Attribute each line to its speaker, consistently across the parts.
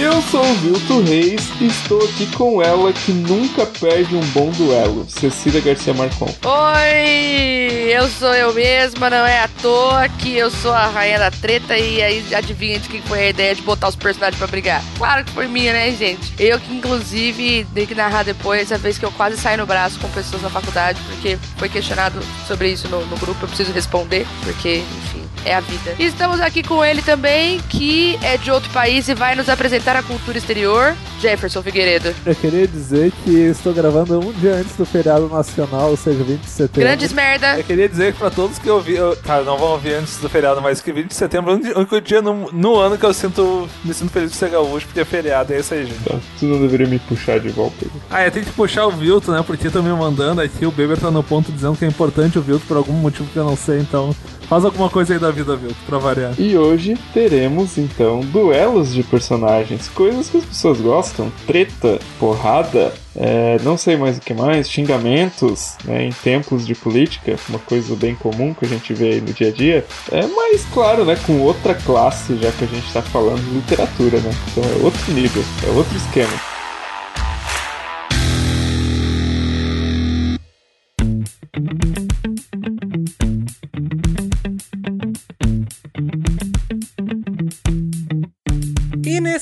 Speaker 1: Eu sou o Vilto Reis e estou aqui com ela que nunca perde um bom duelo, Cecília Garcia Marcon.
Speaker 2: Oi, eu sou eu mesma, não é à toa que eu sou a rainha da treta e aí adivinha de quem foi a ideia de botar os personagens pra brigar. Claro que foi minha, né, gente? Eu que inclusive dei que narrar depois a vez que eu quase saí no braço com pessoas na faculdade, porque foi questionado sobre isso no, no grupo, eu preciso responder, porque, enfim, é a vida. E estamos aqui com ele também, que é de outro país e vai nos apresentar a cultura exterior, Jefferson Figueiredo.
Speaker 3: Eu queria dizer que estou gravando um dia antes do feriado nacional, ou seja, 20 de setembro.
Speaker 2: Grandes merda.
Speaker 4: Eu queria dizer que pra todos que eu vi, eu, tá, não vão ouvir antes do feriado, mas que 20 de setembro é o único dia no, no ano que eu sinto, me sinto feliz de ser gaúcho, porque é feriado, é isso aí, gente.
Speaker 1: Tá, tu não deveria me puxar de volta.
Speaker 4: Ah, eu tenho que puxar o Vilto, né, porque estão me mandando aqui, o Beber tá no ponto dizendo que é importante o Vilto por algum motivo que eu não sei, então faz alguma coisa aí da vida, Vilto, pra variar.
Speaker 1: E hoje teremos então duelos de personagens, coisas que as pessoas gostam, treta, porrada, é, não sei mais o que mais, xingamentos né, em tempos de política, uma coisa bem comum que a gente vê aí no dia a dia. É, mas claro, né, com outra classe, já que a gente está falando de literatura, né? Então é outro nível, é outro esquema.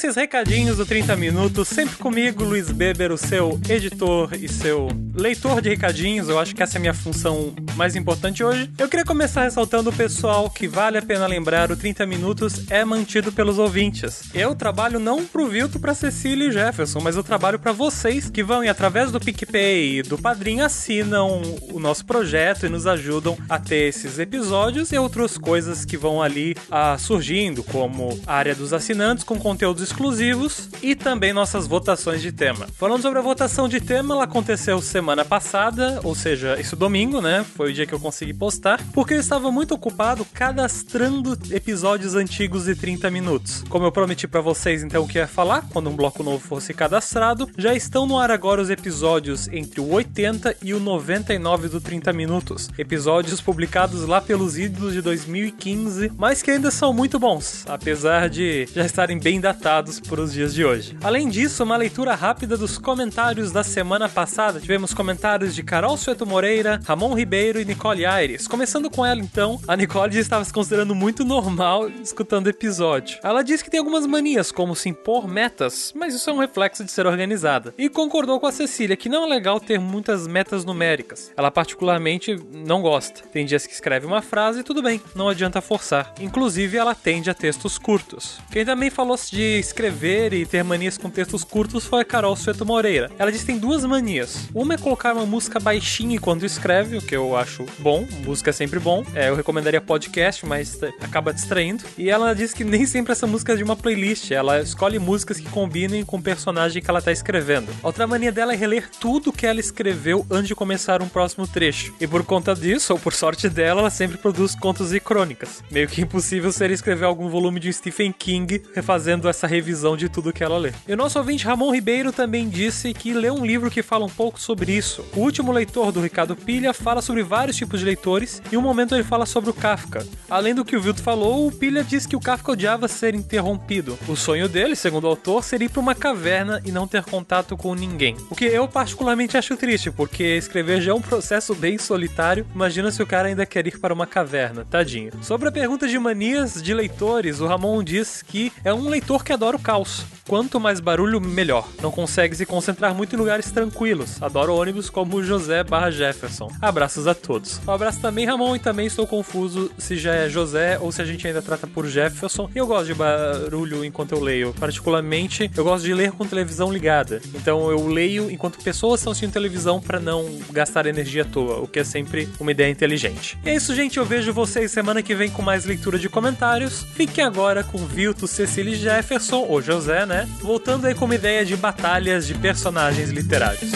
Speaker 5: E nesses recadinhos do 30 Minutos, sempre comigo, Luiz Beber, o seu editor e seu leitor de recadinhos. Eu acho que essa é a minha função mais importante hoje. Eu queria começar ressaltando o pessoal que vale a pena lembrar: o 30 Minutos é mantido pelos ouvintes. Eu trabalho não pro Vilto, pra Cecília e Jefferson, mas eu trabalho para vocês que vão e através do PicPay e do Padrinho assinam o nosso projeto e nos ajudam a ter esses episódios e outras coisas que vão ali ah, surgindo, como a área dos assinantes com conteúdos exclusivos e também nossas votações de tema. Falando sobre a votação de tema, ela aconteceu semana passada, ou seja, esse domingo, né? Foi o dia que eu consegui postar, porque eu estava muito ocupado cadastrando episódios antigos de 30 minutos. Como eu prometi para vocês então o que ia falar quando um bloco novo fosse cadastrado, já estão no ar agora os episódios entre o 80 e o 99 do 30 minutos. Episódios publicados lá pelos ídolos de 2015, mas que ainda são muito bons, apesar de já estarem bem datados para os dias de hoje. Além disso, uma leitura rápida dos comentários da semana passada. Tivemos comentários de Carol Sueto Moreira, Ramon Ribeiro e Nicole Aires. Começando com ela então, a Nicole já estava se considerando muito normal escutando o episódio. Ela disse que tem algumas manias, como se impor metas, mas isso é um reflexo de ser organizada. E concordou com a Cecília que não é legal ter muitas metas numéricas. Ela particularmente não gosta. Tem dias que escreve uma frase e tudo bem, não adianta forçar. Inclusive, ela tende a textos curtos. Quem também falou de escrever e ter manias com textos curtos foi a Carol Sueto Moreira. Ela diz que tem duas manias. Uma é colocar uma música baixinha enquanto escreve, o que eu acho bom. Música é sempre bom. É, eu recomendaria podcast, mas acaba distraindo. E ela diz que nem sempre essa música é de uma playlist. Ela escolhe músicas que combinem com o personagem que ela está escrevendo. Outra mania dela é reler tudo que ela escreveu antes de começar um próximo trecho. E por conta disso, ou por sorte dela, ela sempre produz contos e crônicas. Meio que impossível seria escrever algum volume de Stephen King refazendo essa revisão de tudo que ela lê. E o nosso ouvinte Ramon Ribeiro também disse que leu um livro que fala um pouco sobre isso. O último leitor do Ricardo Pilha fala sobre vários tipos de leitores e um momento ele fala sobre o Kafka. Além do que o Vilto falou, o Pilha diz que o Kafka odiava ser interrompido. O sonho dele, segundo o autor, seria ir para uma caverna e não ter contato com ninguém. O que eu particularmente acho triste, porque escrever já é um processo bem solitário. Imagina se o cara ainda quer ir para uma caverna, tadinho. Sobre a pergunta de manias de leitores, o Ramon diz que é um leitor que adora o caos. Quanto mais barulho, melhor. Não consegue se concentrar muito em lugares tranquilos. Adoro ônibus como José barra Jefferson. Abraços a todos. Um abraço também, Ramon, e também estou confuso se já é José ou se a gente ainda trata por Jefferson. Eu gosto de barulho enquanto eu leio. Particularmente, eu gosto de ler com televisão ligada. Então eu leio enquanto pessoas estão assistindo televisão para não gastar energia à toa, o que é sempre uma ideia inteligente. E é isso, gente. Eu vejo vocês semana que vem com mais leitura de comentários. Fiquem agora com Vilto, Cecília Jefferson, ou José, né? Voltando aí com uma ideia de batalhas de personagens literários.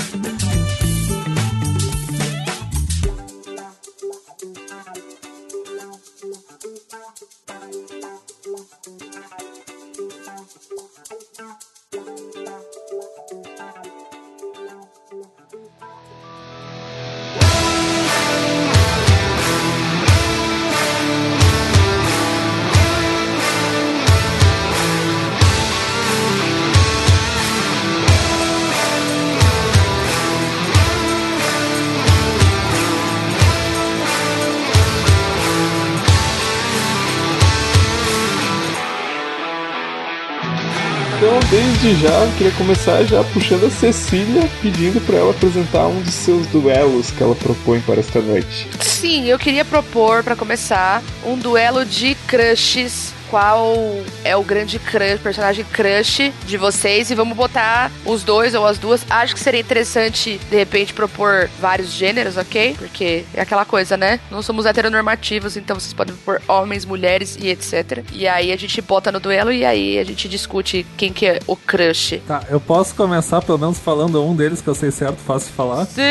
Speaker 1: Desde já, queria começar já puxando a Cecília, pedindo pra ela apresentar um dos seus duelos que ela propõe para esta noite.
Speaker 2: Sim, eu queria propor, pra começar, um duelo de crushes. Qual é o grande crush, personagem crush de vocês? E vamos botar os dois ou as duas. Acho que seria interessante, de repente, propor vários gêneros, ok? Porque é aquela coisa, né? Não somos heteronormativos, então vocês podem propor homens, mulheres e etc. E aí a gente bota no duelo e aí a gente discute quem que é o crush.
Speaker 3: Tá, eu posso começar pelo menos falando um deles que eu sei certo, fácil de falar.
Speaker 2: Sim!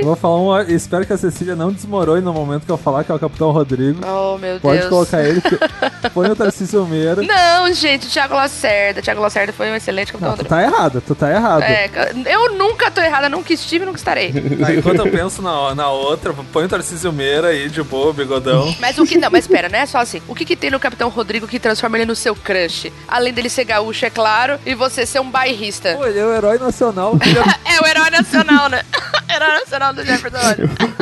Speaker 3: Eu vou falar um, espero que a Cecília não desmorone no momento que eu falar, que é o Capitão Rodrigo.
Speaker 2: Oh, meu
Speaker 3: Pode
Speaker 2: Deus.
Speaker 3: colocar ele, que põe o Tarcísio Meira.
Speaker 2: Não, gente, o Thiago Lacerda. Thiago Lacerda foi um excelente capitão
Speaker 3: Não, tu tá errado, tu tá errado.
Speaker 2: É, eu nunca tô errada, nunca estive e nunca estarei.
Speaker 4: Tá, enquanto eu penso na, na outra, põe o Tarcísio Meira aí de boa, bigodão.
Speaker 2: Mas o que. Não, mas espera, não é só assim. O que, que tem no Capitão Rodrigo que transforma ele no seu crush? Além dele ser gaúcho, é claro, e você ser um bairrista.
Speaker 3: Pô, ele é o herói nacional. É-
Speaker 2: É o herói nacional, né? herói nacional do Jefferson.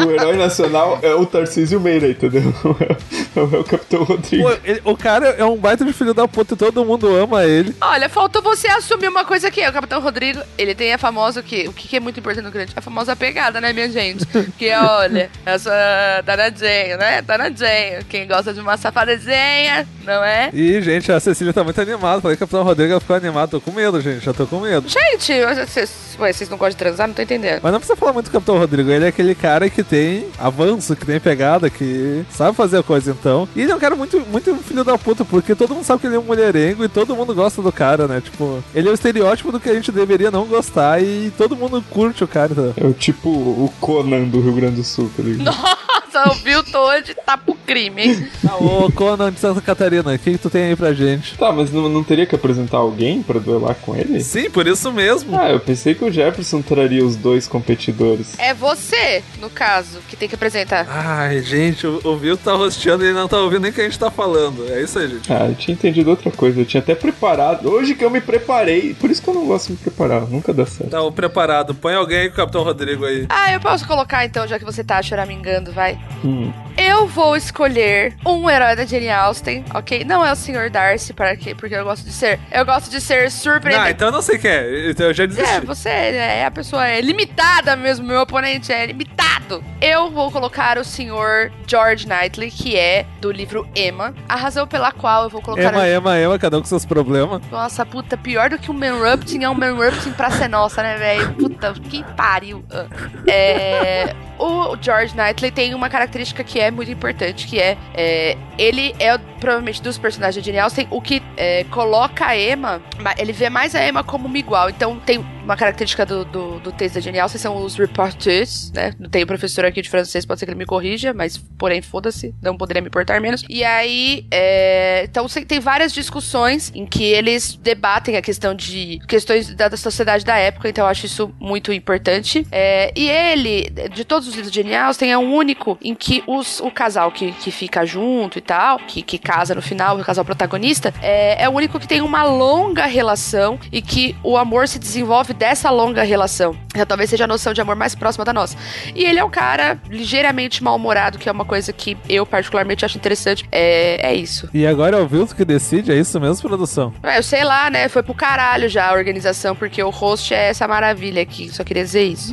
Speaker 1: O herói nacional é o Tarcísio Meira, entendeu? É o Capitão Rodrigo.
Speaker 3: Pô, ele- o cara é um baita de filho da puta e todo mundo ama ele.
Speaker 2: Olha, faltou você assumir uma coisa aqui. O Capitão Rodrigo, ele tem a famosa o quê? O que que é muito importante no grande? A famosa pegada, né, minha gente? Que olha, essa danadinha, né? Danadinha. Quem gosta de uma safadazinha, não é?
Speaker 3: E, gente, a Cecília tá muito animada. Falei que o Capitão Rodrigo ela ficou animado. Tô com medo, gente. Já tô com medo.
Speaker 2: Gente, vocês, ué, vocês não gostam de transar? Não tô entendendo.
Speaker 3: Mas não precisa falar muito do Capitão Rodrigo. Ele é aquele cara que tem avanço, que tem pegada, que sabe fazer a coisa então. E ele é um cara muito, muito filho da puta, porque todo mundo sabe que ele é um mulherengo e todo mundo gosta do cara, né? Tipo, ele é o estereótipo do que a gente deveria não gostar e todo mundo curte o cara. Então.
Speaker 1: É o tipo o Conan do Rio Grande do Sul, tá ligado?
Speaker 2: Nossa, ouviu todo tá pro crime, hein?
Speaker 3: Ah, ô Conan de Santa Catarina, o que, que tu tem aí pra gente?
Speaker 1: Tá, mas não, não teria que apresentar alguém pra duelar com ele?
Speaker 4: Sim, por isso mesmo.
Speaker 1: Ah, eu pensei que o Jefferson traria os dois competidores.
Speaker 2: É você, no caso, que tem que apresentar.
Speaker 4: Ai, gente, o, o Vilto tá rosteando e ele não tá ouvindo nem o que a gente tá falando. É isso aí, gente.
Speaker 1: Ah, eu tinha entendido outra coisa. Eu tinha até preparado. Hoje que eu me preparei. Por isso que eu não gosto de me preparar. Nunca dá certo.
Speaker 4: Tá o preparado. Põe alguém aí com o Capitão Rodrigo aí.
Speaker 2: Ah, eu posso colocar então, já que você tá choramingando, vai.
Speaker 1: Hum.
Speaker 2: Eu vou escolher um herói da Jane Austen, ok? Não é o Sr. Darcy, para quê? Porque eu gosto de ser. Eu gosto de ser
Speaker 4: Ah,
Speaker 2: surpreendente.
Speaker 4: então eu não sei quem é. Então eu já
Speaker 2: É,
Speaker 4: desisti.
Speaker 2: você é a pessoa é limitada mesmo, meu oponente é limitado. Eu vou colocar o senhor George Knightley, que é do livro Emma. A razão pela qual eu vou colocar.
Speaker 3: Ema, ema, ema, cada um com seus problemas.
Speaker 2: Nossa, puta, pior do que um Manrupting é um Manrupting pra ser nossa, né, velho? Puta, que pariu. Ah. É, o George Knightley tem uma característica que é muito importante, que é, é, ele é provavelmente dos personagens de Jane o que é, coloca a Emma, ma- ele vê mais a Emma como uma igual. Então tem uma característica do, do, do texto da Jane são os reporters, né? Não tenho professor aqui de francês, pode ser que ele me corrija, mas porém foda-se, não poderia me importar menos. E aí, é, então tem várias discussões em que eles debatem a questão de questões da, da sociedade da época, então eu acho isso muito importante. É, e ele, de todos os livros de Jane Austen, é o único em que os, o casal que, que fica junto e tal, que, que casa no final, o casal protagonista, é, é o único que tem uma longa relação e que o amor se desenvolve dessa longa relação. Então, talvez seja a noção de amor mais próxima da nossa. E ele é um cara ligeiramente mal-humorado, que é uma coisa que eu particularmente acho interessante. É, é isso.
Speaker 3: E agora é o Vilto que decide, é isso mesmo, produção?
Speaker 2: É, eu sei lá, né? Foi pro caralho já a organização, porque o host é essa maravilha aqui. Só queria dizer isso.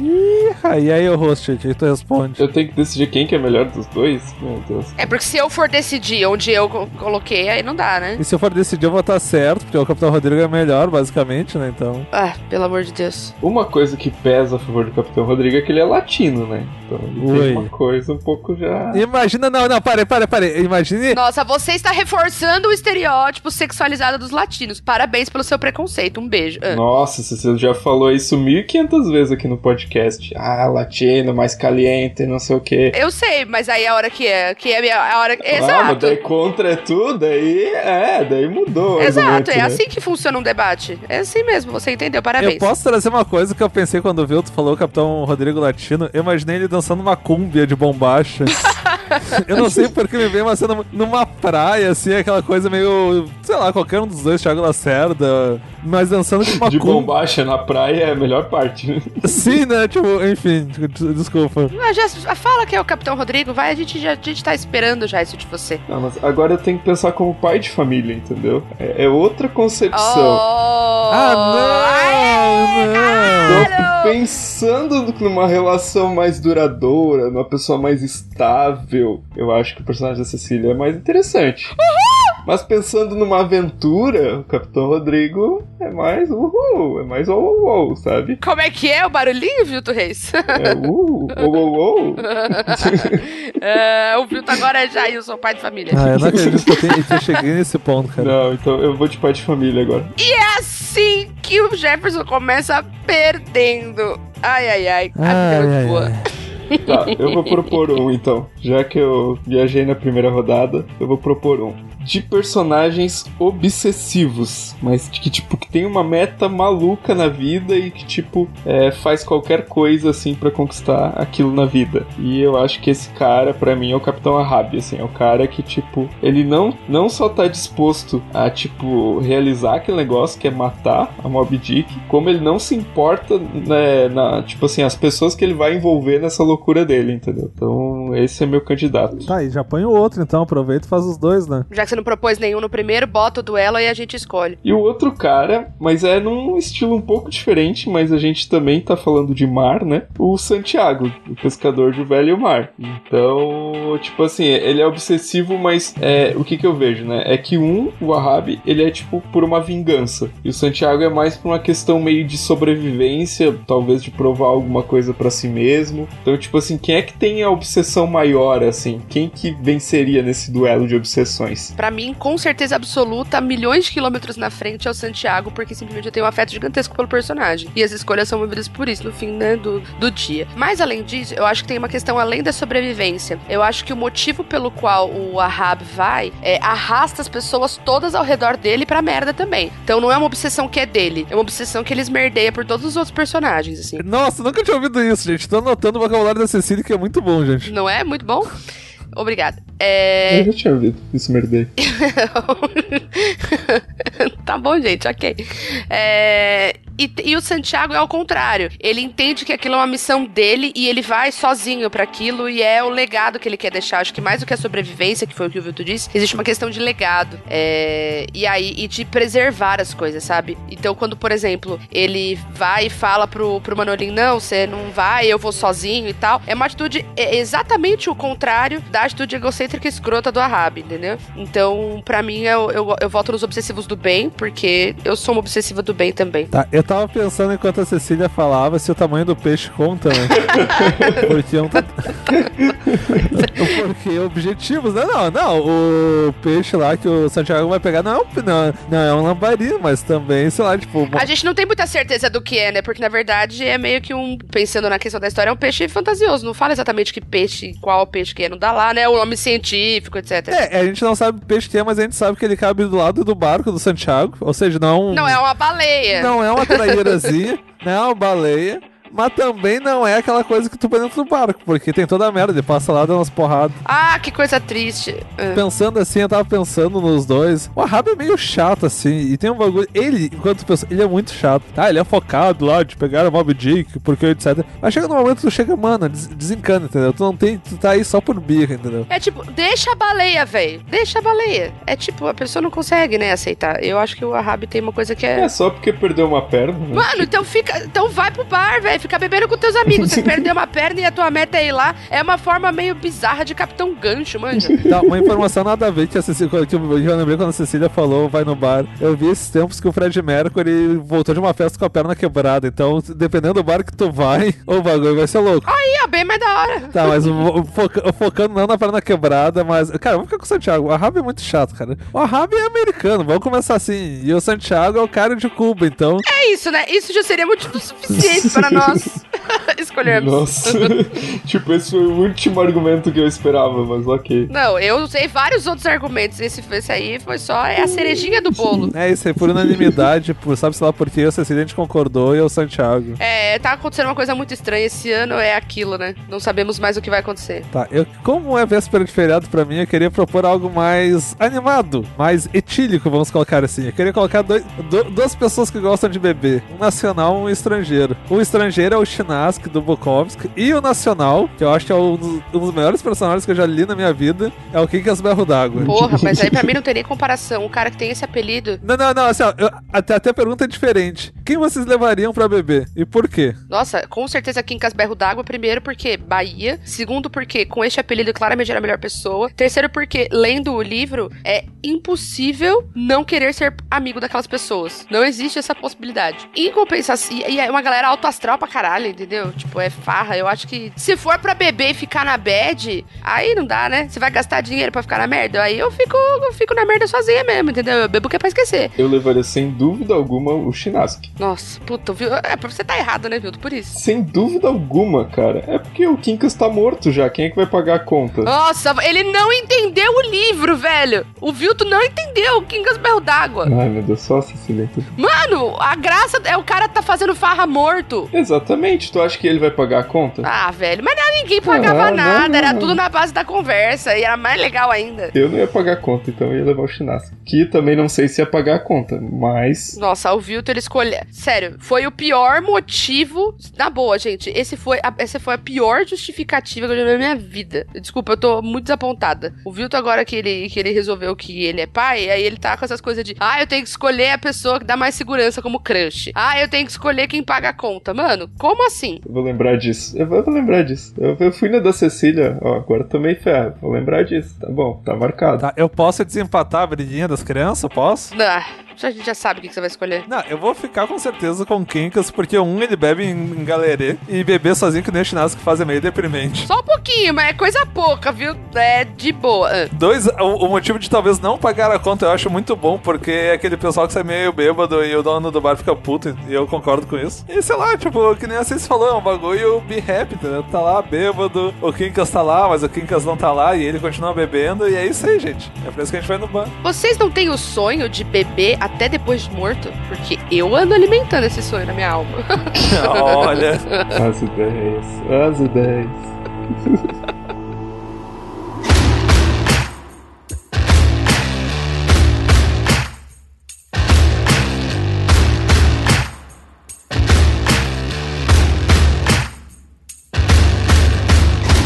Speaker 3: Ah, e aí, o host, o que tu responde?
Speaker 1: Eu tenho que decidir quem que é melhor dos dois? Meu Deus.
Speaker 2: É porque se eu for decidir onde eu co- coloquei, aí não dá, né?
Speaker 3: E se eu for decidir, eu vou estar certo, porque o Capitão Rodrigo é melhor, basicamente, né? Então.
Speaker 2: Ah, pelo amor de Deus.
Speaker 1: Uma coisa que pesa a favor do Capitão Rodrigo é que ele é latino, né? Tem uma coisa um pouco já.
Speaker 3: Imagina, não, não, pare, pare, pare. Imagine.
Speaker 2: Nossa, você está reforçando o estereótipo sexualizado dos latinos. Parabéns pelo seu preconceito. Um beijo. Ah.
Speaker 1: Nossa, você já falou isso 1500 vezes aqui no podcast. Ah, latino, mais caliente, não sei o quê.
Speaker 2: Eu sei, mas aí a hora que é, que é a minha- a hora.
Speaker 1: Ah, mas
Speaker 2: Exato.
Speaker 1: daí contra é tudo, daí é, daí mudou. o
Speaker 2: Exato, é
Speaker 1: né?
Speaker 2: assim que funciona um debate. É assim mesmo, você entendeu? Parabéns.
Speaker 3: Eu posso trazer uma coisa que eu pensei quando o Vilto falou o Capitão Rodrigo Latino. Eu imaginei ele dançando uma cúmbia de bombacha. eu não sei porque me veio uma cena numa praia, assim, aquela coisa meio. Sei lá, qualquer um dos dois, Thiago Lacerda. Mas dançando com uma
Speaker 1: De
Speaker 3: cúmbia.
Speaker 1: bombacha na praia é a melhor parte. né?
Speaker 3: Sim, né? Tipo, enfim, des- desculpa.
Speaker 2: Ah, já, fala que é o Capitão Rodrigo, vai, a gente já a gente tá esperando já isso de você.
Speaker 1: Não, mas agora eu tenho que pensar como pai de família, entendeu? É, é outra concepção.
Speaker 2: Oh,
Speaker 3: Ah, não, não.
Speaker 1: Tô pensando numa relação mais duradoura, numa pessoa mais estável. Eu acho que o personagem da Cecília é mais interessante. Mas pensando numa aventura, o Capitão Rodrigo é mais uhul, é mais uou, uou, uou, sabe?
Speaker 2: Como é que é o barulhinho, Vilto Reis?
Speaker 1: É uh, uou, uou, uou.
Speaker 2: É, o Vilto agora é Jailson, pai de família.
Speaker 3: Ah, eu não acredito que eu, eu cheguei nesse ponto, cara.
Speaker 1: Não, então eu vou de pai de família agora.
Speaker 2: E é assim que o Jefferson começa perdendo. Ai, ai, ai. A vida é
Speaker 3: Ai,
Speaker 2: muito
Speaker 3: ai,
Speaker 2: boa.
Speaker 3: ai.
Speaker 1: Tá, eu vou propor um então. Já que eu viajei na primeira rodada, eu vou propor um. De personagens obsessivos, mas que tipo, que tem uma meta maluca na vida e que tipo, é, faz qualquer coisa assim pra conquistar aquilo na vida. E eu acho que esse cara, pra mim, é o Capitão Ahab, assim, é o cara que tipo, ele não, não só tá disposto a tipo, realizar aquele negócio que é matar a Mob Dick, como ele não se importa, né, na, tipo assim, as pessoas que ele vai envolver nessa loucura dele, entendeu? Então, esse é meu candidato.
Speaker 3: Tá, e já põe o outro então, aproveita e faz os dois, né?
Speaker 2: Já que você não propôs nenhum no primeiro, bota o duelo e a gente escolhe.
Speaker 1: E o outro cara, mas é num estilo um pouco diferente, mas a gente também tá falando de mar, né? O Santiago, o pescador de velho mar. Então, tipo assim, ele é obsessivo, mas é, o que que eu vejo, né? É que um, o Wahhabi, ele é tipo por uma vingança. E o Santiago é mais por uma questão meio de sobrevivência, talvez de provar alguma coisa pra si mesmo. Então, tipo assim, quem é que tem a obsessão maior, assim? Quem que venceria nesse duelo de obsessões?
Speaker 2: Pra mim, com certeza absoluta, milhões de quilômetros na frente é o Santiago, porque simplesmente eu tenho um afeto gigantesco pelo personagem. E as escolhas são movidas por isso, no fim né, do, do dia. Mas além disso, eu acho que tem uma questão além da sobrevivência. Eu acho que o motivo pelo qual o Ahab vai é arrasta as pessoas todas ao redor dele pra merda também. Então não é uma obsessão que é dele, é uma obsessão que ele esmerdeia por todos os outros personagens, assim.
Speaker 3: Nossa, nunca tinha ouvido isso, gente. Tô anotando o vocabulário da Cecília que é muito bom, gente.
Speaker 2: Não é? Muito bom? Obrigada. É.
Speaker 1: Eu já tinha ouvido isso merdei.
Speaker 2: tá bom, gente, ok. É, E, e o Santiago é ao contrário. Ele entende que aquilo é uma missão dele e ele vai sozinho para aquilo e é o legado que ele quer deixar. Acho que mais do que a sobrevivência, que foi o que o Vilto disse, existe uma questão de legado. É, e aí, e de preservar as coisas, sabe? Então, quando, por exemplo, ele vai e fala pro, pro Manolinho, não, você não vai, eu vou sozinho e tal, é uma atitude é exatamente o contrário da atitude egocêntrica e escrota do Ahab, entendeu? Então, pra mim, eu, eu, eu voto nos obsessivos do bem, porque eu sou uma obsessiva do bem também.
Speaker 3: Tá, eu tava pensando enquanto a Cecília falava se o tamanho do peixe conta, né? Porque é um. Porque objetivos, né? Não, não. O peixe lá que o Santiago vai pegar não é um, não, não é um lambari, mas também, sei lá, tipo.
Speaker 2: A gente não tem muita certeza do que é, né? Porque na verdade é meio que um. Pensando na questão da história, é um peixe fantasioso. Não fala exatamente que peixe, qual peixe que é. Não dá lá, né? O nome científico, etc.
Speaker 3: É, a gente não sabe o peixe que é, mas a gente sabe que ele cabe do lado do barco do Santiago. Ou seja, não é um.
Speaker 2: Não é uma baleia.
Speaker 3: Não é uma traírazinha, não é uma baleia. Mas também não é aquela coisa que tu põe dentro do barco, porque tem toda a merda, ele passa lá dando umas porradas.
Speaker 2: Ah, que coisa triste. Ah.
Speaker 3: Pensando assim, eu tava pensando nos dois. O Ahab é meio chato, assim, e tem um bagulho. Ele, enquanto pessoa, ele é muito chato. Tá, ele é focado lá de pegar o Mob Dick, porque etc. Mas chega no momento que tu chega, mano, des desencana, entendeu? Tu não tem. Tu tá aí só por birra, entendeu?
Speaker 2: É tipo, deixa a baleia, velho. Deixa a baleia. É tipo, a pessoa não consegue, né, aceitar. Eu acho que o Ahab tem uma coisa que é.
Speaker 1: É só porque perdeu uma perna. né?
Speaker 2: Mano, então fica. Então vai pro bar, velho. Fica bebendo com teus amigos. Você perdeu uma perna e a tua meta é ir lá. É uma forma meio bizarra de Capitão Gancho, manja.
Speaker 3: Tá, uma informação nada a ver que a Cecília, que eu, eu lembrei quando a Cecília falou, vai no bar. Eu vi esses tempos que o Fred Mercury voltou de uma festa com a perna quebrada. Então, dependendo do bar que tu vai, o bagulho vai ser louco.
Speaker 2: Aí, ó, bem mais da hora.
Speaker 3: Tá, mas foca- focando não na perna quebrada, mas. Cara, vamos ficar com o Santiago. O Ahab é muito chato, cara. O Ahab é americano, vamos começar assim. E o Santiago é o cara de Cuba, então.
Speaker 2: É isso, né? Isso já seria motivo suficiente para nós escolhermos.
Speaker 1: Nossa. tipo, esse foi o último argumento que eu esperava, mas ok.
Speaker 2: Não, eu usei vários outros argumentos. Esse, esse aí foi só é a cerejinha do bolo.
Speaker 3: É isso aí, por unanimidade, por sabe sei lá por quê, a Cecília a gente concordou e é o Santiago.
Speaker 2: É, tá acontecendo uma coisa muito estranha. Esse ano é aquilo, né? Não sabemos mais o que vai acontecer.
Speaker 3: Tá, eu, como é véspera de feriado pra mim, eu queria propor algo mais animado, mais etílico, vamos colocar assim. Eu queria colocar dois, du- duas pessoas que gostam de beber, um nacional e um estrangeiro. O estrangeiro é o Schneider Chinask do Bukowski e o Nacional, que eu acho que é um dos, um dos melhores personagens que eu já li na minha vida, é o Kinkas Berro d'Água.
Speaker 2: Porra, mas aí pra mim não tem nem comparação. O cara que tem esse apelido.
Speaker 3: Não, não, não, assim, ó, eu- até, até a pergunta é diferente. Quem vocês levariam pra beber? E por quê?
Speaker 2: Nossa, com certeza Quincas Berro d'Água. Primeiro, porque Bahia. Segundo, porque com este apelido claramente era a melhor pessoa. Terceiro, porque lendo o livro é impossível não querer ser amigo daquelas pessoas. Não existe essa possibilidade. Em compensação, e e é uma galera alto astral pra caralho, entendeu? Tipo, é farra. Eu acho que se for pra beber e ficar na bad, aí não dá, né? Você vai gastar dinheiro pra ficar na merda. Aí eu fico, eu fico na merda sozinha mesmo, entendeu? Eu bebo que é pra esquecer.
Speaker 1: Eu levaria sem dúvida alguma o Chinask.
Speaker 2: Nossa, puta, viu? É, você tá errado, né, Vildo? Por isso.
Speaker 1: Sem dúvida alguma, cara. É porque o Kinkas tá morto já. Quem é que vai pagar a conta?
Speaker 2: Nossa, ele não entendeu o livro, velho. O Vilto não entendeu o Kingas Berro d'Água.
Speaker 1: Ai, meu Deus, só Cecília.
Speaker 2: Mano, a graça é o cara tá fazendo farra morto.
Speaker 1: Exatamente. Tu acha que ele vai pagar a conta?
Speaker 2: Ah, velho, mas não, ninguém pagava
Speaker 1: Ah,
Speaker 2: nada,
Speaker 1: não,
Speaker 2: era
Speaker 1: não.
Speaker 2: tudo na base da conversa e era mais legal ainda.
Speaker 1: Eu não ia pagar a conta, então eu ia levar o Chinask. Que também não sei se ia pagar a conta, mas.
Speaker 2: Nossa, o Vilto ele escolheu. Sério, foi o pior motivo. Na boa, gente. Esse foi a, essa foi a pior justificativa que eu já vi na minha vida. Desculpa, eu tô muito desapontada. O Vilto, agora que ele, que ele resolveu que ele é pai, aí ele tá com essas coisas de. Ah, eu tenho que escolher a pessoa que dá mais segurança como crush. Ah, eu tenho que escolher quem paga a conta. Mano, como assim?
Speaker 1: Eu vou lembrar disso. Eu vou, eu vou lembrar disso. Eu, eu fui na da Cecília, ó, agora tomei ferro. Vou lembrar disso. Tá bom, tá marcado.
Speaker 3: Tá, eu posso desempatar a briguinha das crianças? Posso?
Speaker 2: Ah, a gente já sabe o que você vai escolher.
Speaker 3: Não, eu vou ficar com certeza com o Kinkas, porque um ele bebe em, galerê e beber sozinho que nem o Chinasco que faz é meio deprimente.
Speaker 2: Só um pouquinho, mas é coisa pouca, viu? É de boa.
Speaker 3: Dois, o, o motivo de talvez não pagar a conta eu acho muito bom, porque é aquele pessoal que sai meio bêbado e o dono do bar fica puto, e eu concordo com isso. E sei lá, tipo, que nem vocês falou, é um bagulho be happy, entendeu? Tá lá bêbado, o Kinkas tá lá, mas o Kinkas não tá lá e ele continua bebendo, e é isso aí, gente. É por isso que a gente vai no bar.
Speaker 2: Vocês não têm o sonho de beber até depois de morto? Porque eu ando alimentando esse sonho na minha alma.
Speaker 3: Olha.
Speaker 1: As ideias, as ideias.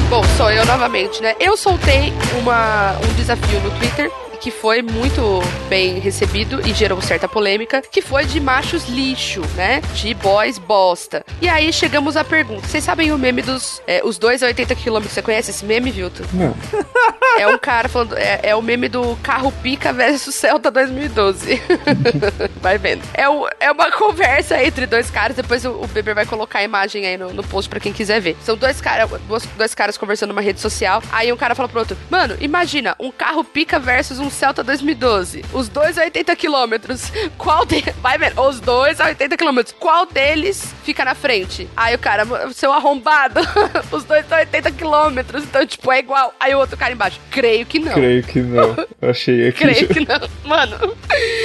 Speaker 2: Bom, sou eu novamente, né? Eu soltei uma, um desafio no Twitter que foi muito bem recebido e gerou certa polêmica, que foi de machos lixo, né? De boys bosta. E aí chegamos à pergunta. Vocês sabem o meme dos é, os dois a 80 km? Você conhece esse meme, Vilto?
Speaker 1: Não.
Speaker 2: É um cara falando. É, é o meme do carro pica versus Celta 2012. vai vendo. É, o- é uma conversa entre dois caras. Depois o, o Beber vai colocar a imagem aí no, no post pra quem quiser ver. São dois, cara, dois, dois caras conversando numa rede social. Aí um cara fala pro outro: Mano, imagina, um carro pica versus um Celta 2012. Os dois a 80 quilômetros. Qual deles. Vai vendo. Os dois a 80 quilômetros. Qual deles fica na frente? Aí o cara, seu arrombado. Os dois estão a 80 quilômetros. Então, tipo, é igual. Aí o outro cara embaixo. Creio que não.
Speaker 1: Creio que não. Achei aqui.
Speaker 2: Creio que não. Mano.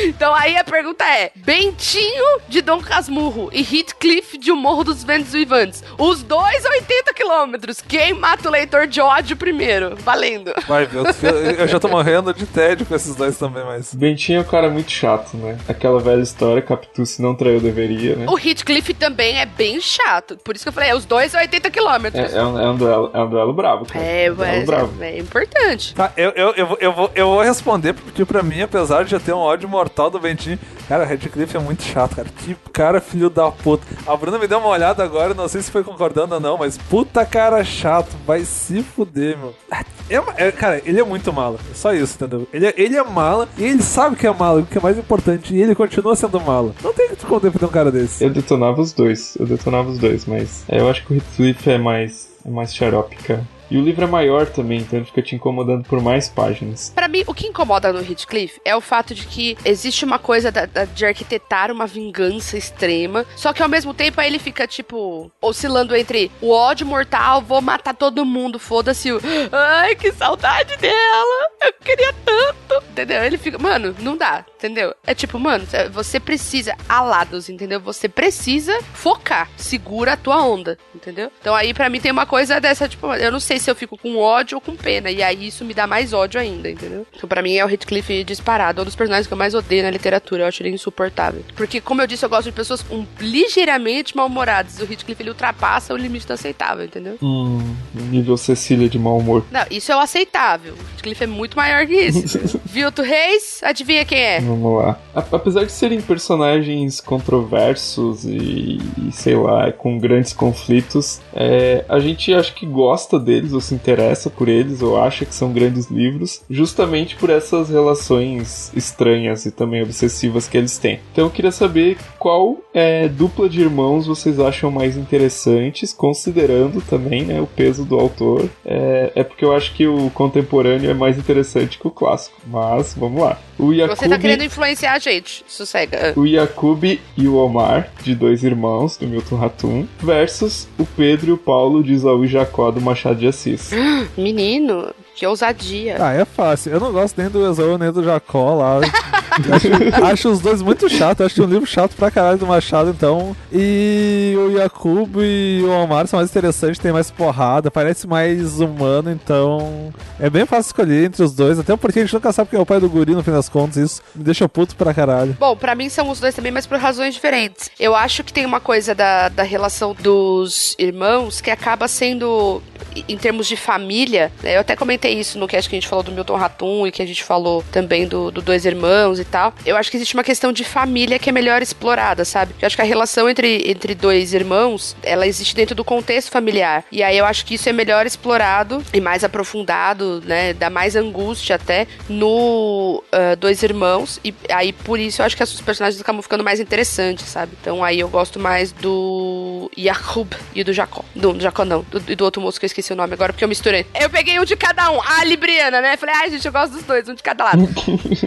Speaker 2: Então aí a pergunta é: Bentinho de Dom Casmurro e Heathcliff de O Morro dos Ventos Vivantes. Os dois a 80 quilômetros. Quem mata o leitor de ódio primeiro? Valendo.
Speaker 3: Vai, meu, eu, eu já tô morrendo de tédio com esses dois também, mas.
Speaker 1: Bentinho é um cara muito chato, né? Aquela velha história, Capitu se não traiu deveria, né?
Speaker 2: O Heathcliff também é bem chato. Por isso que eu falei: é os dois a 80 quilômetros.
Speaker 1: É, é um, é um duelo, é um duelo bravo, cara.
Speaker 2: É,
Speaker 1: um duelo
Speaker 2: mas
Speaker 1: bravo.
Speaker 2: é, é importante.
Speaker 3: Tá, eu, eu, eu, vou- eu, vou, eu vou responder, porque pra mim, apesar de já ter um ódio mortal do Bentinho, cara, o Redcliffe é muito chato, cara. Que cara filho da puta. A Bruna me deu uma olhada agora, não sei se foi concordando ou não, mas puta cara chato, vai se fuder, meu. É é, cara, ele é muito mala. É só isso, entendeu? Ele é, ele é mala e ele sabe que é mala, o que é mais importante, e ele continua sendo mala. Não tem que te esconder pra um cara desse.
Speaker 1: Eu detonava os dois, eu detonava os dois, mas é, eu acho que o Heathcliff é mais, é mais xarope, cara. E o livro é maior também, então ele fica te incomodando por mais páginas.
Speaker 2: Pra mim, o que incomoda no Heathcliff é o fato de que existe uma coisa da- da- de arquitetar uma vingança extrema, só que ao mesmo tempo aí ele fica, tipo, oscilando entre o ódio mortal, vou matar todo mundo, foda-se o. Ai, que saudade dela! Eu queria tanto! entendeu? Ele fica, mano, não dá, entendeu? É tipo, mano, você precisa, alados, entendeu? Você precisa focar, segura a tua onda, entendeu? Então aí pra mim tem uma coisa dessa, tipo, eu não sei se eu fico com ódio ou com pena, e aí isso me dá mais ódio ainda, entendeu? Então pra mim é o Heathcliff disparado, um dos personagens que eu mais odeio na literatura, eu acho ele insuportável. Porque, como eu disse, eu gosto de pessoas ligeiramente mal-humoradas, o Heathcliff ele ultrapassa o limite do aceitável, entendeu?
Speaker 1: Hum, nível Cecília de mau humor.
Speaker 2: Não, isso é o aceitável. O Heathcliff é muito maior que isso. Vilto Reis, adivinha quem é?
Speaker 1: Vamos lá. Apesar de serem personagens controversos e, e sei lá, com grandes conflitos, é, a gente acha que gosta deles, ou se interessa por eles, ou acha que são grandes livros, justamente por essas relações estranhas e também obsessivas que eles têm. Então eu queria saber qual é, dupla de irmãos vocês acham mais interessantes, considerando também né, o peso do autor. É, é porque eu acho que o contemporâneo é mais interessante que o clássico. Mas vamos lá. O
Speaker 2: Yakubi, Você tá querendo influenciar a gente, sossega.
Speaker 1: O Yakubi e o Omar, de dois irmãos, do Milton Ratum, versus o Pedro e o Paulo de Isaú e Jacó do Machado de Assis.
Speaker 2: Menino, que ousadia.
Speaker 3: Ah, é fácil. Eu não gosto nem do Esaú nem do Jacó lá. acho, acho, os dois muito chatos. Acho um livro chato pra caralho do Machado, então. E o Yakubo e o Omar são mais interessantes, tem mais porrada, parece mais humano, então. É bem fácil escolher entre os dois, até porque a gente nunca sabe quem é o pai do guri no fim das contas. Isso me deixa puto pra caralho.
Speaker 2: Bom, pra mim são os dois também, mas por razões diferentes. Eu acho que tem uma coisa da, da relação dos irmãos que acaba sendo, em termos de família, né? eu até comentei isso no cast que a gente falou do Milton Ratum e que a gente falou também do, do Dois Irmãos e tal. Eu acho que existe uma questão de família que é melhor explorada, sabe? Eu acho que a relação entre, entre dois irmãos, ela existe dentro do contexto familiar. E aí eu acho que isso é melhor explorado e mais aprofundado, né? Dá mais angústia até no uh, Dois Irmãos. E aí por isso eu acho que os personagens acabam ficando mais interessantes, sabe? Então aí eu gosto mais do Yakub e do Jacó. Do, do Jacó não, do, do outro moço que eu esqueci o nome agora porque eu misturei. Eu peguei um de cada um a Libriana, né? Falei, ai, gente, eu gosto dos dois, um de cada lado.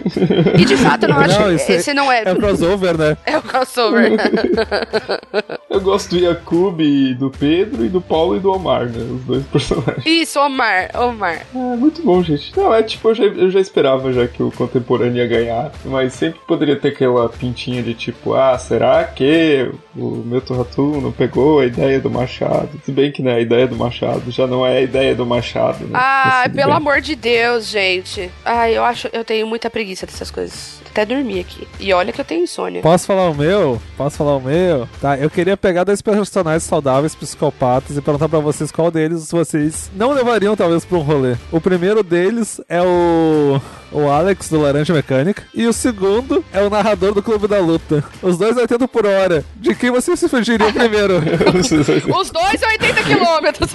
Speaker 2: e de fato, eu não acho não, esse, esse não é.
Speaker 3: É o crossover, né?
Speaker 2: É o crossover.
Speaker 1: eu gosto do Yakub e do Pedro e do Paulo e do Omar, né? Os dois personagens.
Speaker 2: Isso, Omar, Omar.
Speaker 1: É, muito bom, gente. Não, é tipo, eu já, eu já esperava já que o contemporâneo ia ganhar, mas sempre poderia ter aquela pintinha de tipo, ah, será que o Milton Ratum não pegou a ideia do Machado? Se bem que, né, a ideia do Machado já não é a ideia do Machado, né?
Speaker 2: Ah, pelo bem. amor de Deus, gente. Ai, eu acho, eu tenho muita preguiça dessas coisas. Até dormir aqui. E olha que eu tenho insônia.
Speaker 3: Posso falar o meu? Posso falar o meu? Tá, eu queria pegar dois personagens saudáveis, psicopatas, e perguntar para vocês qual deles vocês não levariam, talvez, pra um rolê. O primeiro deles é o o Alex do Laranja Mecânica, e o segundo é o narrador do Clube da Luta. Os dois 80 por hora. De quem você se fugiria primeiro?
Speaker 2: Os dois 80 quilômetros.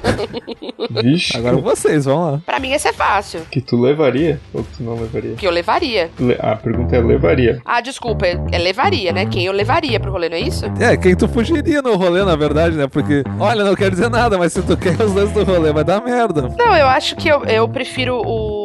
Speaker 1: Vixe.
Speaker 3: Agora vocês, vão lá.
Speaker 2: Pra mim esse é fácil.
Speaker 1: Que tu levaria ou que tu não levaria?
Speaker 2: Que eu levaria.
Speaker 1: A pergunta é levaria.
Speaker 2: Ah, desculpa, é, é levaria, né? Quem eu levaria pro rolê, não é isso?
Speaker 3: É, quem tu fugiria no rolê, na verdade, né? Porque, olha, não quer dizer nada, mas se tu quer os dois do rolê, vai dar merda.
Speaker 2: Não, eu acho que eu, eu prefiro o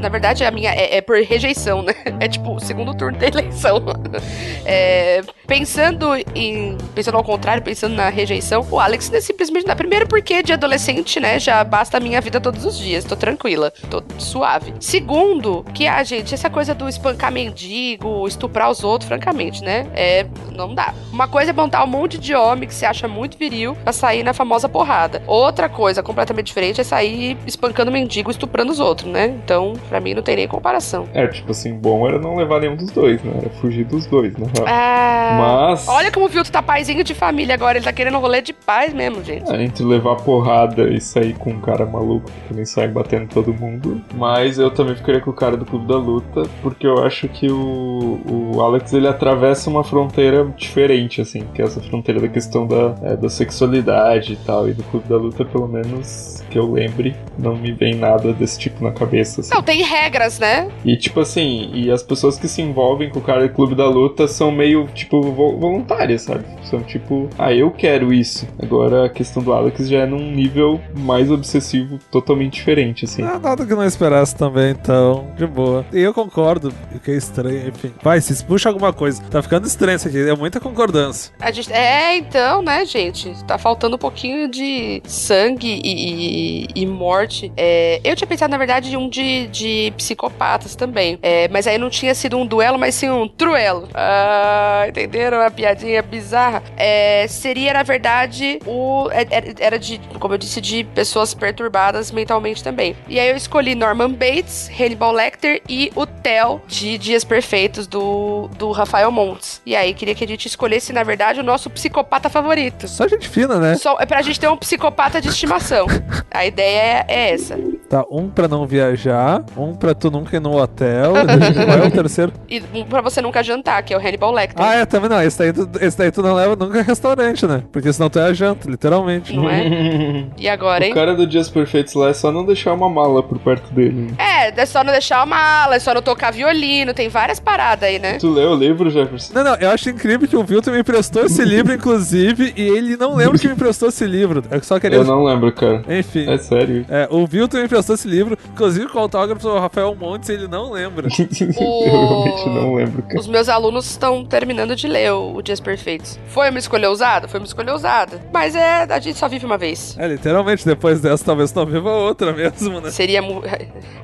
Speaker 2: na verdade, a minha é, é, por rejeição, né? É tipo o segundo turno da eleição. É, pensando em. Pensando ao contrário, pensando na rejeição, o Alex é simplesmente. Na primeiro, porque de adolescente, né? Já basta a minha vida todos os dias. Tô tranquila, tô suave. Segundo, que, ah, gente, essa coisa do espancar mendigo, estuprar os outros, francamente, né? É. Não dá. Uma coisa é montar um monte de homem que se acha muito viril pra sair na famosa porrada. Outra coisa completamente diferente é sair espancando mendigo, estuprando os outros, né? Então, pra mim, não tem nem comparação.
Speaker 1: É, tipo assim, bom era não levar nenhum dos dois, né? Era fugir dos dois, né?
Speaker 2: É...
Speaker 1: Mas.
Speaker 2: Olha como o Vilto tá paizinho de família agora. Ele tá querendo rolê de paz mesmo, gente.
Speaker 1: É, entre levar porrada e sair com um cara maluco que também sai batendo todo mundo. Mas eu também ficaria com o cara do Clube da Luta, porque eu acho que o, o Alex ele atravessa uma fronteira diferente, assim, que é essa fronteira da questão da, é, da sexualidade e tal. E do Clube da Luta, pelo menos que eu lembre, não me vem nada desse tipo na cabeça. Assim.
Speaker 2: Não, tem regras, né?
Speaker 1: E tipo assim, e as pessoas que se envolvem com o cara do clube da luta são meio, tipo, voluntárias, sabe? São tipo, ah, eu quero isso. Agora a questão do Alex já é num nível mais obsessivo, totalmente diferente, assim.
Speaker 3: Ah, nada que eu não esperasse também, então, de boa. E eu concordo, o que é estranho, enfim. Vai, se puxa alguma coisa. Tá ficando estranho isso aqui, é muita concordância.
Speaker 2: A gente, é, então, né, gente? Tá faltando um pouquinho de sangue e, e- e morte. É, eu tinha pensado, na verdade, em um de, de psicopatas também. É, mas aí não tinha sido um duelo, mas sim um truelo. Ah, entenderam? Uma piadinha bizarra. É, seria, na verdade, o. é- Era, era de, como eu disse, de pessoas perturbadas mentalmente também. E aí eu escolhi Norman Bates, Hannibal Lecter e o Theo de Dias Perfeitos do, do Rafael Montes. E aí queria que a gente escolhesse, na verdade, o nosso psicopata favorito.
Speaker 3: Só gente fina, né?
Speaker 2: Só, é pra gente ter um psicopata de estimação. A ideia é, é essa.
Speaker 3: Tá, um pra não viajar, um pra tu nunca ir no hotel. Qual é o terceiro?
Speaker 2: E um pra você nunca jantar, que é o Hannibal Lecter.
Speaker 3: Ah, é, também não. Esse daí, tu, esse daí tu não leva nunca a restaurante, né? Porque senão tu é a janta, literalmente.
Speaker 2: Não é? E agora,
Speaker 1: O
Speaker 2: hein?
Speaker 1: cara do Dias Perfeitos lá é só não deixar uma mala por perto dele.
Speaker 2: É, é só não deixar uma mala, é só não tocar violino, tem várias paradas aí, né?
Speaker 1: Tu leu o livro, Jefferson?
Speaker 3: Não, não, eu acho incrível que o Vilton me emprestou esse livro, inclusive, e ele não lembra que me emprestou esse livro. Eu só queria.
Speaker 1: Eu não lembro, cara.
Speaker 3: Enfim.
Speaker 1: É sério.
Speaker 3: É, o Vilton me emprestou esse livro, inclusive com o autógrafo do Rafael Montes, ele não lembra.
Speaker 1: Eu realmente não lembro, cara.
Speaker 2: Os meus alunos estão terminando de ler o, o Dias Perfeitos. Foi uma escolha ousada? Foi uma escolha ousada. Mas é, a gente só vive uma vez.
Speaker 3: É, literalmente, depois dessa, talvez não viva outra mesmo, né?
Speaker 2: Seria.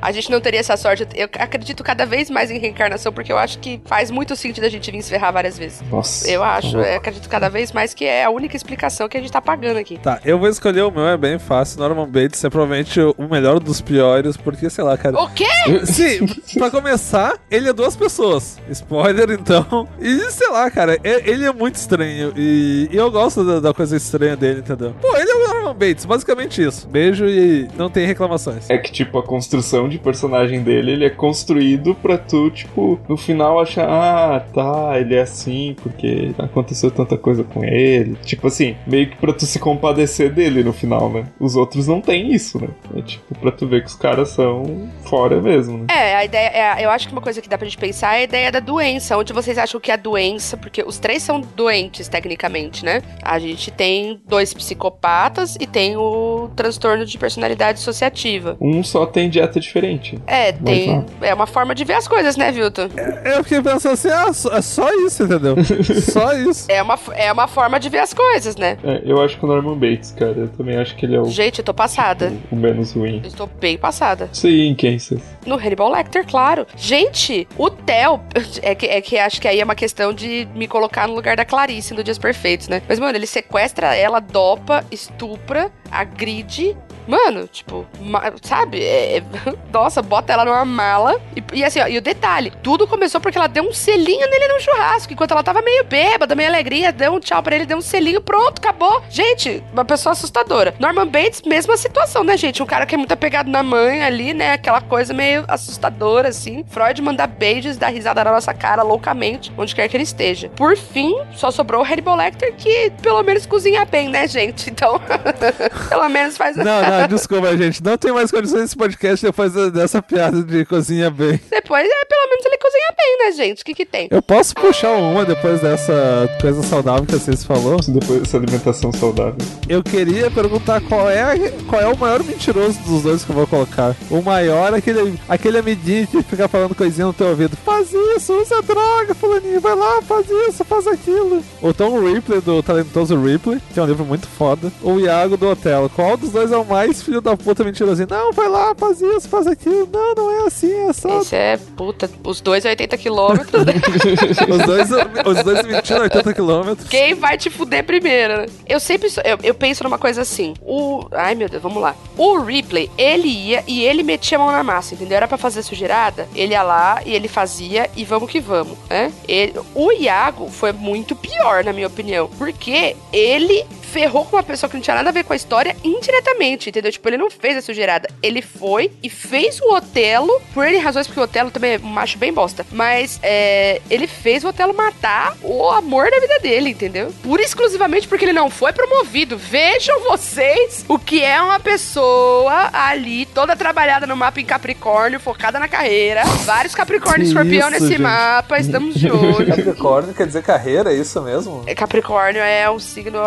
Speaker 2: A gente não teria essa sorte. Eu acredito cada vez mais em reencarnação, porque eu acho que faz muito sentido a gente vir se ferrar várias vezes.
Speaker 1: Nossa.
Speaker 2: Eu acho, eu acredito cada vez mais que é a única explicação que a gente tá pagando aqui.
Speaker 3: Tá, eu vou escolher o meu, é bem fácil. Norman Bates é provavelmente o melhor dos piores, porque, sei lá, cara.
Speaker 2: O quê?
Speaker 3: Sim, pra começar, ele é duas pessoas. Spoiler, então. E sei lá, cara, é- ele é muito estranho. E, eu gosto da, coisa estranha dele, entendeu? Pô, ele é Norman Bates, basicamente isso. Beijo e não tem reclamações.
Speaker 1: É que, tipo, a construção de personagem dele, ele é construído pra tu, tipo, no final achar, ah, tá, ele é assim porque aconteceu tanta coisa com ele. Tipo assim, meio que pra tu se compadecer dele no final, né? Os outros não tem isso, né? É tipo, pra tu ver que os caras são fora mesmo, né?
Speaker 2: É, a ideia. É, eu acho que uma coisa que dá pra gente pensar é a ideia da doença. Onde vocês acham que é a doença, porque os três são doentes, tecnicamente, né? A gente tem dois psicopatas e tem o transtorno de personalidade dissociativa.
Speaker 1: Um só tem dieta diferente.
Speaker 2: É, tem. É uma forma de ver as coisas, né, Vilton?
Speaker 3: Eu fiquei pensando assim, ah, só- é só isso, entendeu? só isso.
Speaker 2: É uma, é uma forma de ver as coisas, né?
Speaker 1: É, eu acho que o Norman Bates, cara, eu também acho que ele é o,
Speaker 2: Gente, eu tô passada.
Speaker 1: o menos ruim.
Speaker 2: Eu estou bem passada.
Speaker 1: Sei em quem você.
Speaker 2: No Hannibal Lecter, claro. Gente, o Theo. É que, é que acho que aí é uma questão de me colocar no lugar da Clarice do Dias Perfeitos, né? Mas, mano, ele sequestra ela, dopa, проект agride. Mano, tipo, sabe? É- nossa, bota ela numa mala. E, e assim, ó, e o detalhe: tudo começou porque ela deu um selinho nele no churrasco. Enquanto ela tava meio bêbada, meio alegria, deu um tchau pra ele, deu um selinho, pronto, acabou. Gente, uma pessoa assustadora. Norman Bates, mesma situação, né, gente? Um cara que é muito apegado na mãe ali, né? Aquela coisa meio assustadora, assim. Freud manda beijos, dá risada na nossa cara loucamente, onde quer que ele esteja. Por fim, só sobrou o Hannibal Lecter, que pelo menos cozinha bem, né, gente? Então, pelo menos faz.
Speaker 3: Não, não, desculpa, gente. Não tem mais condições nesse podcast depois dessa piada de cozinha bem.
Speaker 2: Depois, é, pelo menos ele cozinha bem, né, gente? O que que tem?
Speaker 3: Eu posso puxar uma depois dessa coisa saudável que vocês falou?
Speaker 1: Depois dessa alimentação saudável.
Speaker 3: Eu queria perguntar qual é, qual é o maior mentiroso dos dois que eu vou colocar. O maior é aquele, aquele amiguinho que fica falando coisinha no teu ouvido. Faz isso, usa droga, fulaninho. Vai lá, faz isso, faz aquilo. O Tom Ripley, do Talentoso Ripley, que é um livro muito foda. O Iago do Otelo. Qual dos dois é o mais filho da puta mentirosinho? Não, vai lá, faz isso, faz aquilo. Não, não é assim, é só...
Speaker 2: Esse é puta, os dois 80 quilômetros, né?
Speaker 3: Os dois, os dois mentindo 80 quilômetros.
Speaker 2: Quem vai te fuder primeiro, né? Eu sempre. Eu, eu penso numa coisa assim. O. Ai, meu Deus, vamos lá. O Ripley, ele ia e ele metia a mão na massa, entendeu? Era pra fazer sujeirada. Ele ia lá e ele fazia e vamos que vamos, né? Ele- o Iago foi muito pior, na minha opinião. Porque ele ferrou com uma pessoa que não tinha nada a ver com a história indiretamente, entendeu? Tipo, ele não fez a sujeirada. Ele foi e fez o Otelo, por N razões, porque o Otelo também é um macho bem bosta. Mas é, ele fez o Otelo matar o amor da vida dele, entendeu? Pura e exclusivamente porque ele não foi promovido. Vejam vocês o que é uma pessoa ali, toda trabalhada no mapa em Capricórnio, focada na carreira. Vários Capricórnio e Escorpião
Speaker 3: isso,
Speaker 2: nesse
Speaker 3: gente.
Speaker 2: mapa, estamos de olho.
Speaker 4: Capricórnio quer dizer carreira, é isso mesmo?
Speaker 2: É, Capricórnio é um signo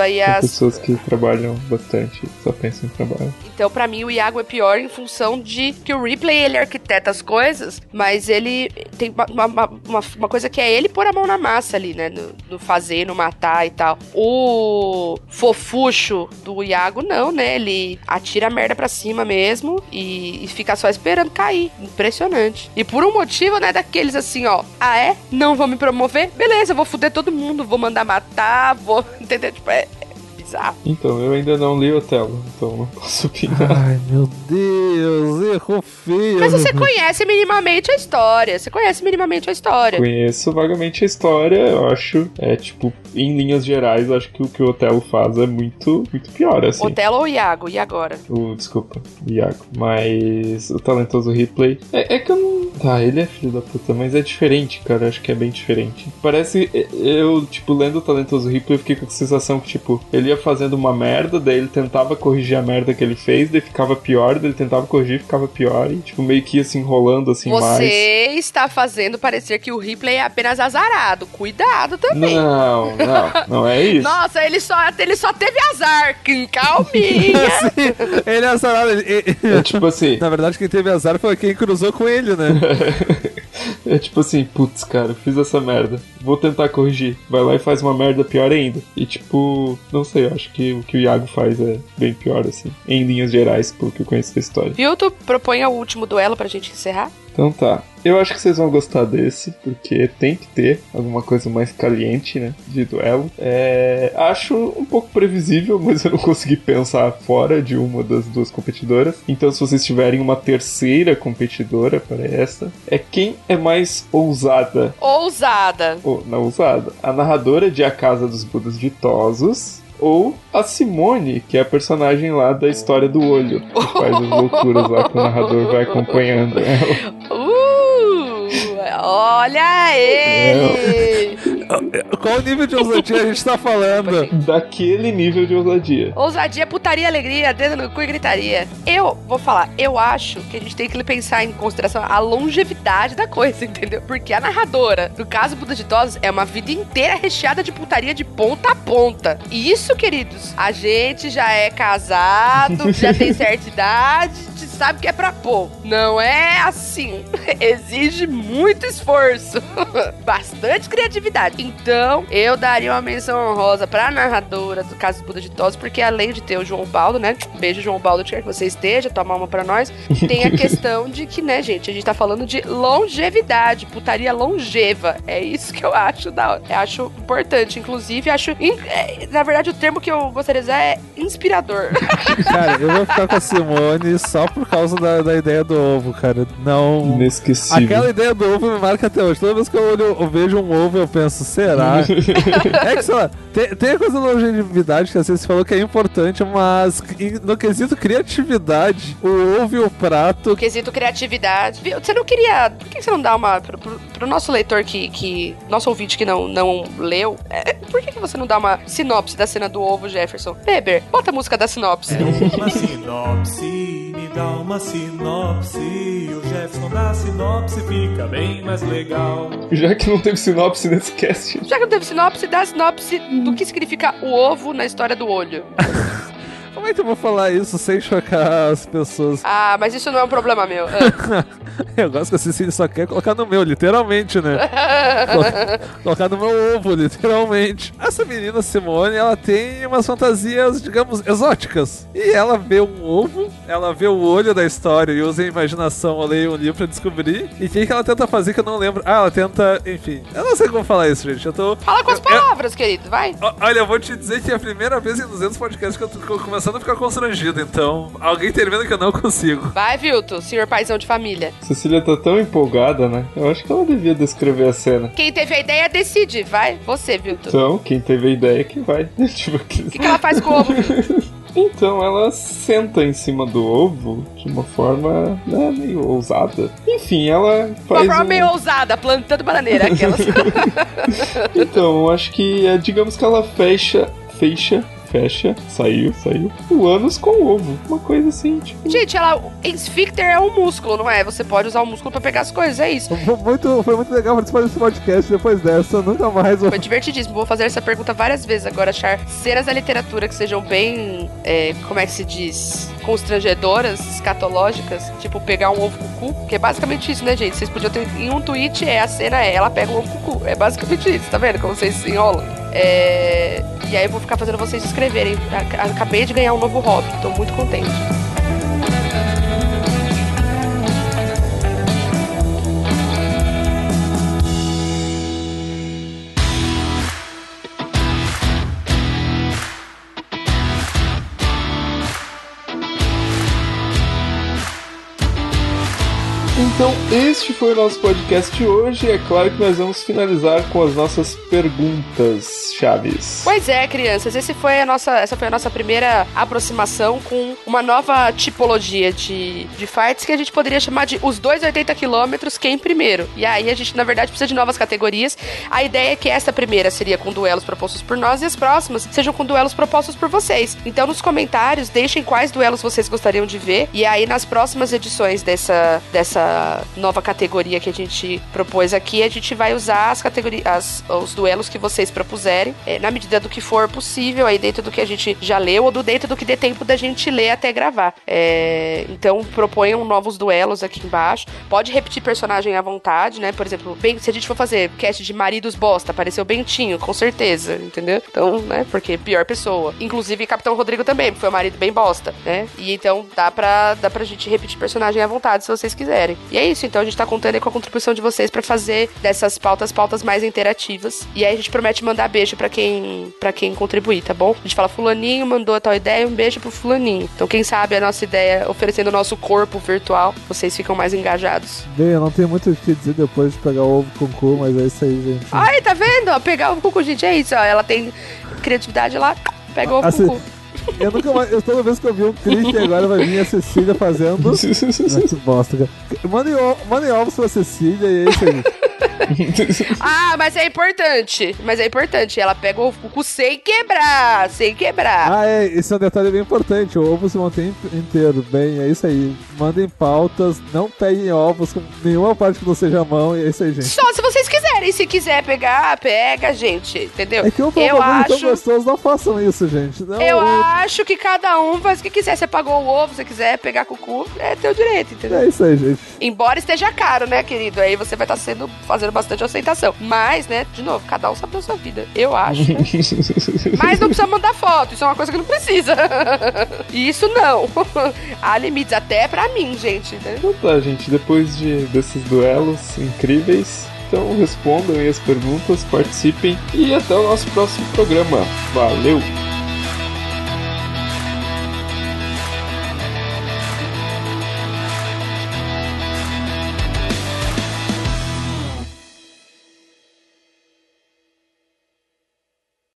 Speaker 2: aí
Speaker 1: Tem pessoas que trabalham bastante, só pensam em trabalho.
Speaker 2: Então, pra mim, o Iago é pior em função de que o Ripley ele arquiteta as coisas, mas ele tem uma, uma, uma, uma coisa que é ele pôr a mão na massa ali, né? No, no fazer, no matar e tal. O fofucho do Iago, não, né? Ele atira a merda pra cima mesmo e, e fica só esperando cair. Impressionante. E por um motivo, né? Daqueles assim, ó. Ah, é? Não vou me promover? Beleza, eu vou foder todo mundo, vou mandar matar, vou. Entendeu? Tipo, é. é Bizarro.
Speaker 1: Então, eu ainda não li Otelo, então não posso opinar.
Speaker 3: Ai, meu Deus, errou feio.
Speaker 2: Mas você conhece minimamente a história. Você conhece minimamente a história.
Speaker 1: Conheço vagamente a história, eu acho. É tipo, em linhas gerais, acho que o que o Otelo faz é muito, muito pior, assim.
Speaker 2: Otelo ou Iago? E agora?
Speaker 1: O, desculpa, Iago. Mas o talentoso Ripley. É, é que eu não. Tá, ele é filho da puta, mas é diferente, cara. Eu acho que é bem diferente. Parece. Eu, tipo, lendo o talentoso Ripley, eu fiquei com a sensação que, tipo, ele ia fazendo uma merda, daí ele tentava corrigir a merda que ele fez, daí ficava pior, daí ele tentava corrigir, ficava pior, e, tipo, meio que ia se enrolando assim mais.
Speaker 2: Você está fazendo parecer que o Ripley é apenas azarado. Cuidado também.
Speaker 1: Não, não, não é isso.
Speaker 2: Nossa, ele só, ele só teve azar. Calminha.
Speaker 3: Sim, ele é azarado. ele- ele-
Speaker 1: É tipo assim.
Speaker 3: Na verdade, quem teve azar foi quem cruzou com ele, né?
Speaker 1: É tipo assim, putz, cara, fiz essa merda. Vou tentar corrigir. Vai lá e faz uma merda pior ainda. E tipo, não sei, eu acho que o que o Iago faz é bem pior, assim. Em linhas gerais, pelo que eu conheço da história.
Speaker 2: Viu? Tu propõe o último duelo pra gente encerrar?
Speaker 1: Então tá. Eu acho que vocês vão gostar desse, porque tem que ter alguma coisa mais caliente, né? De duelo. É, acho um pouco previsível, mas eu não consegui pensar fora de uma das duas competidoras. Então, se vocês tiverem uma terceira competidora para essa, é quem é mais ousada
Speaker 2: Ousada.
Speaker 1: ou não ousada, a narradora de A Casa dos Budas Ditosos ou a Simone, que é a personagem lá da história do olho, que faz as loucuras lá que o narrador vai acompanhando ela.
Speaker 2: Uh! Olha ele!
Speaker 3: Qual o nível de ousadia a gente tá falando?
Speaker 1: Daquele nível de ousadia.
Speaker 2: Ousadia, putaria, alegria, dedo no cu e gritaria. Eu vou falar, eu acho que a gente tem que pensar em consideração a longevidade da coisa, entendeu? Porque a narradora, no caso Buda de Tosos, é uma vida inteira recheada de putaria de ponta a ponta. E isso, queridos, a gente já é casado, já tem certa idade, sabe que é pra pôr. Não é assim. Exige muito esforço. Bastante criatividade. Então, eu daria uma menção honrosa pra narradora do caso Buda de Todos, porque além de ter o João Baldo, né? Beijo, João Baldo, onde quer que você esteja, tomar uma pra nós. Tem a questão de que, né, gente, a gente tá falando de longevidade, putaria longeva. É isso que eu acho da hora. Eu acho importante, inclusive, acho. é, na verdade, o termo que eu gostaria de usar é inspirador.
Speaker 3: Cara, eu vou ficar com a Simone só por causa da, da ideia do ovo, cara. Não.
Speaker 1: Inesquecível.
Speaker 3: Aquela ideia do ovo me marca até hoje. Toda vez que eu, olho, eu vejo um ovo, eu penso, será? é que, sei lá, tem, tem a coisa da longevidade que às vezes você falou que é importante, mas no quesito criatividade, o ovo e o prato.
Speaker 2: O quesito criatividade. Você não queria. Por que você não dá uma. Pro, pro- pro nosso leitor que, que. Nosso ouvinte que não, não leu. é, por que, que você não dá uma sinopse da cena do ovo, Jefferson? Weber, bota a música da sinopse.
Speaker 6: Uma sinopse, dá uma sinopse. O Jefferson da sinopse fica bem mais legal.
Speaker 1: Já que não teve sinopse nesse cast.
Speaker 2: Já que não teve sinopse, dá sinopse do que significa o ovo na história do olho.
Speaker 3: Como é que eu vou falar isso sem chocar as pessoas?
Speaker 2: Ah, mas isso não é um problema meu. Ah.
Speaker 3: Eu gosto que a Cecília só quer colocar no meu, literalmente, né? Colocar- colocar no meu ovo, literalmente. Essa menina Simone, ela tem umas fantasias, digamos, exóticas. E ela vê um ovo, ela vê o olho da história e usa a imaginação ou leia um livro pra descobrir. E o que, que ela tenta fazer que eu não lembro? Ah, ela tenta, enfim. Eu não sei como falar isso, gente. Eu tô.
Speaker 2: Fala com as
Speaker 3: eu-
Speaker 2: palavras, querido, vai.
Speaker 3: Olha, eu vou te dizer que é a primeira vez em 200 podcasts que eu, que eu começo
Speaker 4: começando a ficar constrangido, então alguém termina que eu não consigo.
Speaker 2: Vai, Vilto, senhor paizão de família.
Speaker 1: Cecília tá tão empolgada, né? Eu acho que ela devia descrever a cena.
Speaker 2: Quem teve a ideia decide. Vai, você, Vilto.
Speaker 1: Então, quem teve a ideia que vai. tipo,
Speaker 2: O que, que ela faz com o ovo?
Speaker 1: Então ela senta em cima do ovo de uma forma né, meio ousada. Enfim, ela
Speaker 2: Uma
Speaker 1: faz.
Speaker 2: forma
Speaker 1: um-
Speaker 2: meio ousada, plantando bananeira, aquelas.
Speaker 1: Então, eu acho que é, digamos que ela fecha, fecha, fecha, saiu, saiu, o ânus com o ovo. Uma coisa assim, tipo.
Speaker 2: Gente, ela. Esfíncter é um músculo, não é? Você pode usar o músculo pra pegar as coisas, é isso.
Speaker 3: Foi muito, foi muito legal participar desse podcast depois dessa. Nunca mais
Speaker 2: Foi divertidíssimo. Vou fazer essa pergunta várias vezes agora, achar cenas da literatura que sejam bem. é, como é que se diz? Constrangedoras, escatológicas. Tipo, pegar um ovo com o cu. Que é basicamente isso, né, gente? Vocês podiam ter. Em um tweet, é a cena é ela pega um ovo com o cu. É basicamente isso, tá vendo? Como vocês enrolam. É, E aí eu vou ficar fazendo vocês escreverem. Ac- Acabei de ganhar um novo hobby. Tô muito contente.
Speaker 1: Então, este foi o nosso podcast de hoje. É claro que nós vamos finalizar com as nossas perguntas chaves.
Speaker 2: Pois é, crianças, esse foi a nossa, essa foi a nossa primeira aproximação com uma nova tipologia de, de fights que a gente poderia chamar de os 280 quilômetros, quem primeiro. E aí a gente, na verdade, precisa de novas categorias. A ideia é que essa primeira seria com duelos propostos por nós e as próximas sejam com duelos propostos por vocês. Então, nos comentários, deixem quais duelos vocês gostariam de ver. E aí, nas próximas edições dessa, dessa nova categoria que a gente propôs aqui, a gente vai usar as categorias, as- os duelos que vocês propuserem, eh, na medida do que for possível, aí dentro do que a gente já leu ou do dentro do que dê tempo da gente ler até gravar. Eh, então proponham novos duelos aqui embaixo. Pode repetir personagem à vontade, né? Por exemplo, bem, se a gente for fazer cast de maridos bosta, apareceu Bentinho, com certeza, entendeu? Então, né? Porque pior pessoa. Inclusive Capitão Rodrigo também, foi um marido bem bosta, né? E então dá pra, dá pra gente repetir personagem à vontade se vocês quiserem. E é isso, então a gente tá contando aí com a contribuição de vocês pra fazer dessas pautas pautas mais interativas. E aí a gente promete mandar beijo pra quem para quem contribuir, tá bom? A gente fala fulaninho mandou a tal ideia, um beijo pro fulaninho. Então quem sabe a nossa ideia oferecendo o nosso corpo virtual, vocês ficam mais engajados.
Speaker 3: Bem, eu não tenho muito o que dizer depois de pegar o ovo com o cu, mas é isso aí, gente.
Speaker 2: Ai, tá vendo? Pegar o cuco, gente, é isso, ó. Ela tem criatividade lá, pega o ovo
Speaker 3: Assim,
Speaker 2: com o cu.
Speaker 3: Eu nunca mais. Eu, toda vez que eu vi um Christian agora vai vir a Cecília fazendo. Ah, que bosta, cara. Mandem, ovos pra Cecília e é isso aí.
Speaker 2: Ah, mas é importante. Mas é importante. Ela pega o ovo sem quebrar. Sem quebrar.
Speaker 3: Ah, é, esse é um detalhe bem importante. O ovo se mantém inteiro. Bem, é isso aí. Mandem pautas, não peguem ovos com nenhuma parte que não seja a mão, e é isso aí, gente.
Speaker 2: Só se vocês quiserem. Se quiser pegar, pega, gente. Entendeu?
Speaker 3: É que eu falo
Speaker 2: eu acho.
Speaker 3: gostoso, não façam isso, gente. Não,
Speaker 2: Eu
Speaker 3: eu-
Speaker 2: acho que cada um faz o que quiser. Você pagou o ovo, se quiser pegar com o cu, é teu direito, entendeu?
Speaker 3: É isso aí, gente.
Speaker 2: Embora esteja caro, né, querido? Aí você vai estar sendo fazendo bastante aceitação. Mas, né, de novo, cada um sabe da sua vida. Eu acho. né? Mas não precisa mandar foto, isso é uma coisa que não precisa. Isso não. Há limites até pra mim, gente. entendeu?
Speaker 1: Então tá, gente, depois de, desses duelos incríveis, então respondam aí as perguntas, participem e até o nosso próximo programa. Valeu!